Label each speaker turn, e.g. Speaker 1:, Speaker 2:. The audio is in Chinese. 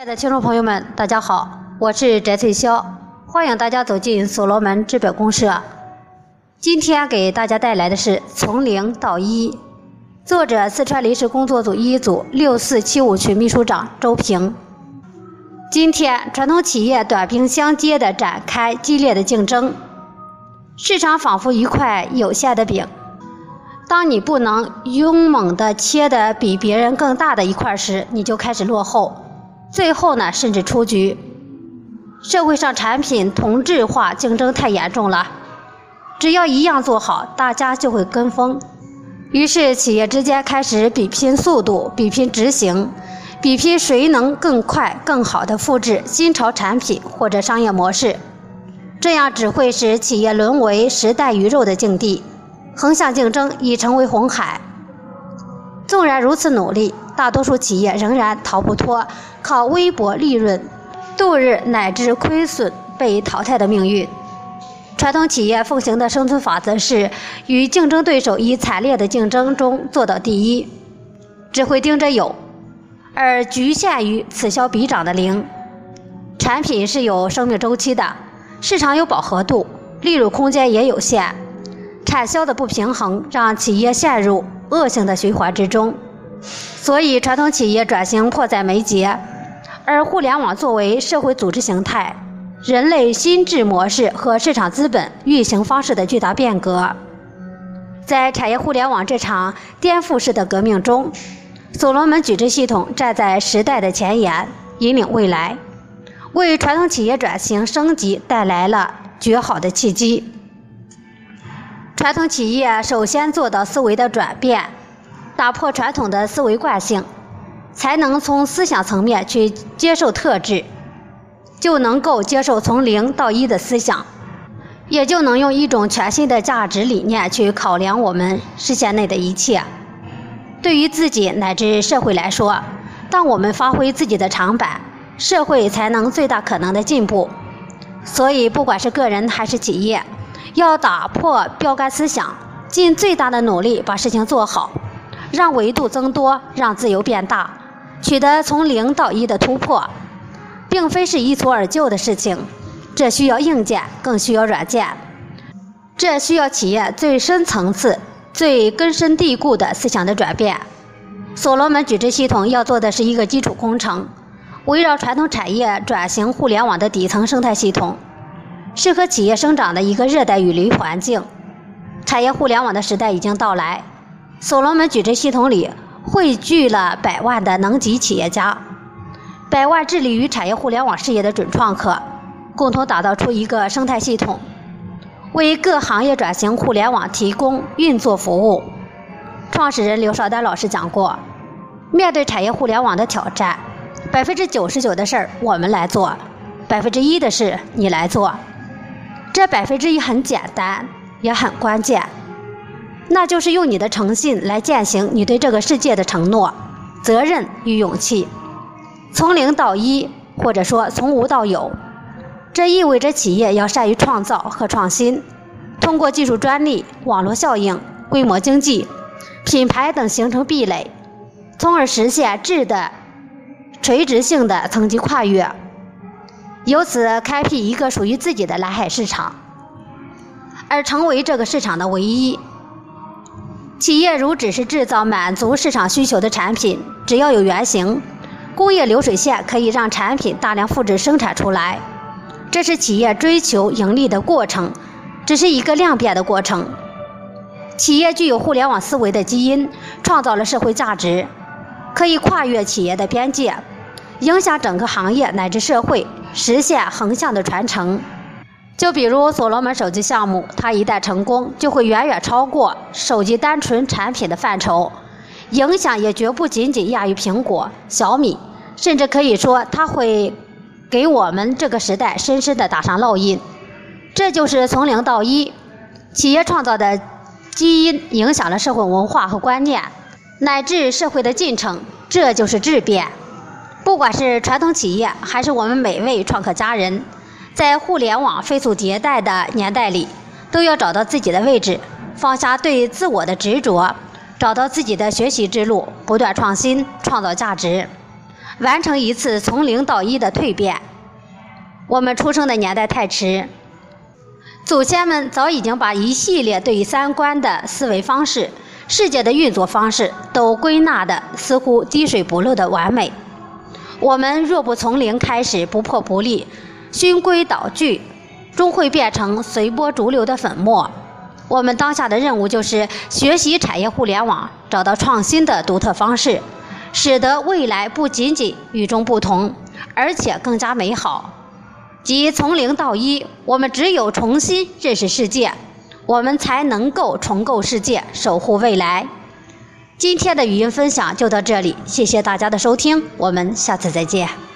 Speaker 1: 亲爱的听众朋友们，大家好，我是翟翠霄，欢迎大家走进所罗门资本公社。今天给大家带来的是《从零到一》，作者四川临时工作组一组六四七五区秘书长周平。今天，传统企业短兵相接的展开激烈的竞争，市场仿佛一块有限的饼，当你不能勇猛地切得比别人更大的一块时，你就开始落后。最后呢，甚至出局。社会上产品同质化竞争太严重了，只要一样做好，大家就会跟风。于是企业之间开始比拼速度，比拼执行，比拼谁能更快、更好的复制新潮产品或者商业模式。这样只会使企业沦为时代鱼肉的境地，横向竞争已成为红海。纵然如此努力。大多数企业仍然逃不脱靠微薄利润度日乃至亏损被淘汰的命运。传统企业奉行的生存法则是与竞争对手以惨烈的竞争中做到第一，只会盯着有，而局限于此消彼长的零。产品是有生命周期的，市场有饱和度，利润空间也有限，产销的不平衡让企业陷入恶性的循环之中。所以，传统企业转型迫在眉睫，而互联网作为社会组织形态、人类心智模式和市场资本运行方式的巨大变革，在产业互联网这场颠覆式的革命中，所罗门矩阵系统站在时代的前沿，引领未来，为传统企业转型升级带来了绝好的契机。传统企业首先做到思维的转变。打破传统的思维惯性，才能从思想层面去接受特质，就能够接受从零到一的思想，也就能用一种全新的价值理念去考量我们视线内的一切。对于自己乃至社会来说，当我们发挥自己的长板，社会才能最大可能的进步。所以，不管是个人还是企业，要打破标杆思想，尽最大的努力把事情做好。让维度增多，让自由变大，取得从零到一的突破，并非是一蹴而就的事情。这需要硬件，更需要软件。这需要企业最深层次、最根深蒂固的思想的转变。所罗门矩阵系统要做的是一个基础工程，围绕传统产业转型互联网的底层生态系统，适合企业生长的一个热带雨林环境。产业互联网的时代已经到来。所罗门矩阵系统里汇聚了百万的能级企业家，百万致力于产业互联网事业的准创客，共同打造出一个生态系统，为各行业转型互联网提供运作服务。创始人刘绍丹老师讲过，面对产业互联网的挑战，百分之九十九的事儿我们来做，百分之一的事你来做。这百分之一很简单，也很关键。那就是用你的诚信来践行你对这个世界的承诺、责任与勇气。从零到一，或者说从无到有，这意味着企业要善于创造和创新，通过技术专利、网络效应、规模经济、品牌等形成壁垒，从而实现质的垂直性的层级跨越，由此开辟一个属于自己的蓝海市场，而成为这个市场的唯一。企业如只是制造满足市场需求的产品，只要有原型，工业流水线可以让产品大量复制生产出来，这是企业追求盈利的过程，只是一个量变的过程。企业具有互联网思维的基因，创造了社会价值，可以跨越企业的边界，影响整个行业乃至社会，实现横向的传承。就比如所罗门手机项目，它一旦成功，就会远远超过手机单纯产品的范畴，影响也绝不仅仅亚于苹果、小米，甚至可以说它会给我们这个时代深深的打上烙印。这就是从零到一，企业创造的基因影响了社会文化和观念，乃至社会的进程，这就是质变。不管是传统企业，还是我们每位创客家人。在互联网飞速迭代的年代里，都要找到自己的位置，放下对自我的执着，找到自己的学习之路，不断创新，创造价值。完成一次从零到一的蜕变。我们出生的年代太迟，祖先们早已经把一系列对三观的思维方式、世界的运作方式都归纳的似乎滴水不漏的完美。我们若不从零开始，不破不立，循规蹈矩，终会变成随波逐流的粉末。我们当下的任务就是学习产业互联网，找到创新的独特方式，使得未来不仅仅与众不同，而且更加美好。即从零到一，我们只有重新认识世界，我们才能够重构世界，守护未来。今天的语音分享就到这里，谢谢大家的收听，我们下次再见。